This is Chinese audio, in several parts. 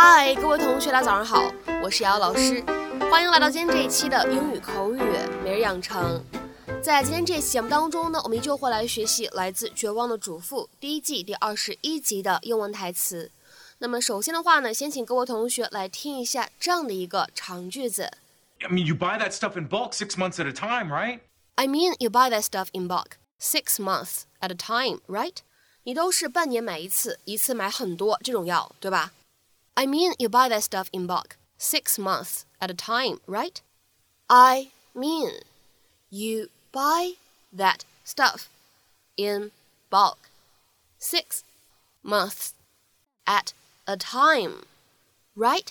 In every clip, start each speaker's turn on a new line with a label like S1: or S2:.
S1: 嗨，各位同学，大家早上好，我是瑶瑶老师，欢迎来到今天这一期的英语口语每日养成。在今天这期节目当中呢，我们依旧会来学习来自《绝望的主妇》第一季第二十一集的英文台词。那么首先的话呢，先请各位同学来听一下这样的一个长句子。
S2: I mean, you buy that stuff in bulk six months at a time, right?
S1: I mean, you buy that stuff in bulk six months at a time, right? 你都是半年买一次，一次买很多这种药，对吧 ？I mean, you buy that stuff in bulk six months at a time, right? I mean, you buy that stuff in bulk six months at a time, right?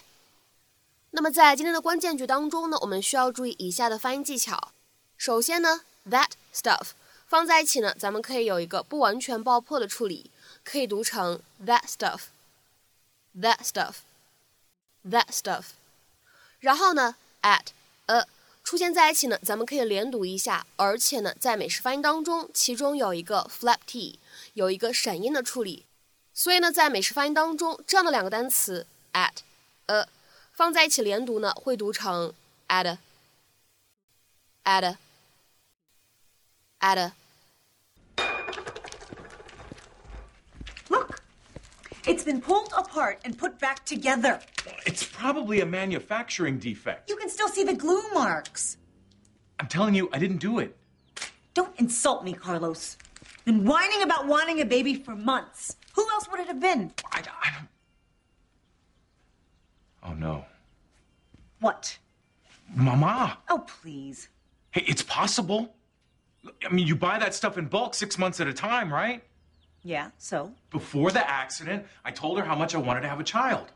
S1: 那么在今天的关键句当中呢，我们需要注意以下的发音技巧。首先呢，that stuff 放在一起呢，咱们可以有一个不完全爆破的处理，可以读成 that That stuff，that stuff。然后呢，at a 出现在一起呢，咱们可以连读一下，而且呢，在美式发音当中，其中有一个 flap t，有一个闪音的处理。所以呢，在美式发音当中，这样的两个单词 at a 放在一起连读呢，会读成 at a at a at
S3: a it's been pulled apart and put back together.
S2: It's probably a manufacturing defect.
S3: You can still see the glue marks.
S2: I'm telling you, I didn't do it.
S3: Don't insult me, Carlos. Been whining about wanting a baby for months. Who else would it have been?
S2: I, I don't. Oh no.
S3: What?
S2: Mama!
S3: Oh, please.
S2: Hey, it's possible. I mean, you buy that stuff in bulk six months at a time, right?
S3: Yeah, so?
S2: Before the accident, I told her how much I wanted to have a child.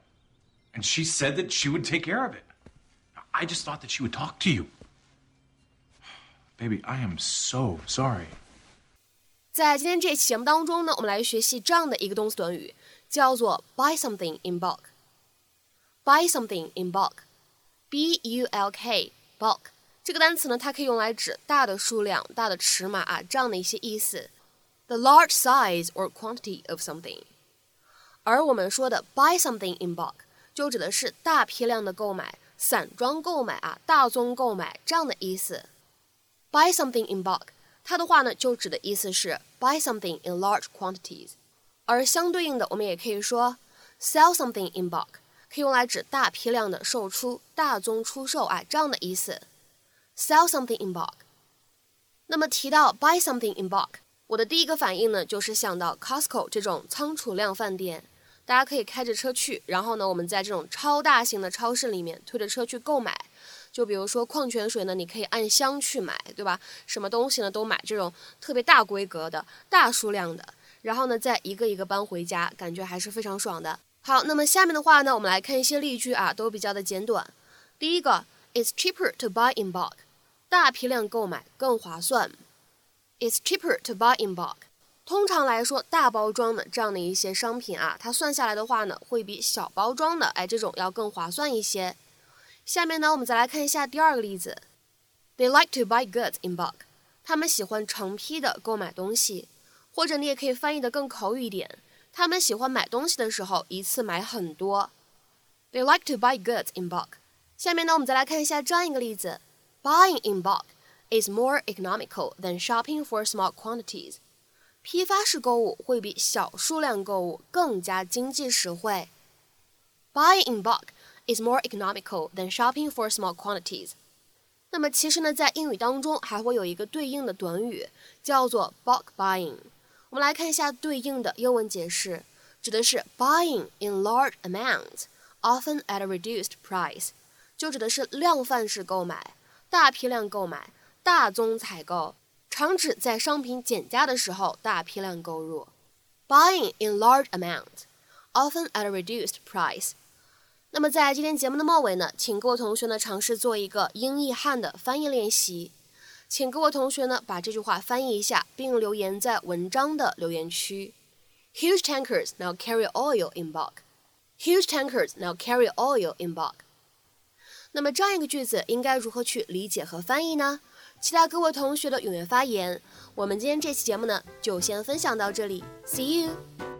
S2: And she said that she would take care of it. I just thought that she would talk to you. Baby, I am so sorry.
S1: 在今天这期节目当中呢，我们来学习这样的一个动词短语，叫做 buy something in bulk。buy something in bulk，b u l k bulk 这个单词呢，它可以用来指大的数量、大的尺码啊这样的一些意思。 The large size or quantity of something。而我们说的 buy something in bulk，就指的是大批量的购买、散装购买啊、大宗购买这样的意思。buy something in bulk。它的话呢，就指的意思是 buy something in large quantities，而相对应的，我们也可以说 sell something in bulk，可以用来指大批量的售出、大宗出售啊这样的意思。sell something in bulk。那么提到 buy something in bulk， 我的第一个反应呢，就是想到 Costco 这种仓储量饭店，大家可以开着车去，然后呢，我们在这种超大型的超市里面推着车去购买。就比如说矿泉水呢，你可以按箱去买，对吧？什么东西呢都买这种特别大规格的大数量的，然后呢再一个一个搬回家，感觉还是非常爽的。好，那么下面的话呢，我们来看一些例句啊，都比较的简短。第一个，It's cheaper to buy in bulk，大批量购买更划算。It's cheaper to buy in bulk。通常来说，大包装的这样的一些商品啊，它算下来的话呢，会比小包装的哎这种要更划算一些。下面呢，我们再来看一下第二个例子。They like to buy goods in bulk。他们喜欢成批的购买东西，或者你也可以翻译的更口语一点，他们喜欢买东西的时候一次买很多。They like to buy goods in bulk。下面呢，我们再来看一下这样一个例子：Buying in bulk is more economical than shopping for small quantities。批发式购物会比小数量购物更加经济实惠。Buying in bulk is more economical than shopping for small quantities。那么其实呢，在英语当中还会有一个对应的短语，叫做 bulk buying。我们来看一下对应的英文解释，指的是 buying in large amounts, often at a reduced price，就指的是量贩式购买、大批量购买、 大宗采购，常指在商品减价的时候大批量购入。Buying in large amount, often at a reduced price。那么在今天节目的末尾呢，请各位同学呢尝试做一个英译汉的翻译练习，请各位同学呢把这句话翻译一下，并留言在文章的留言区。Huge tankers now carry oil in bulk. Huge tankers now carry oil in bulk. 那么这样一个句子应该如何去理解和翻译呢？期待各位同学的踊跃发言。我们今天这期节目呢就先分享到这里，See you.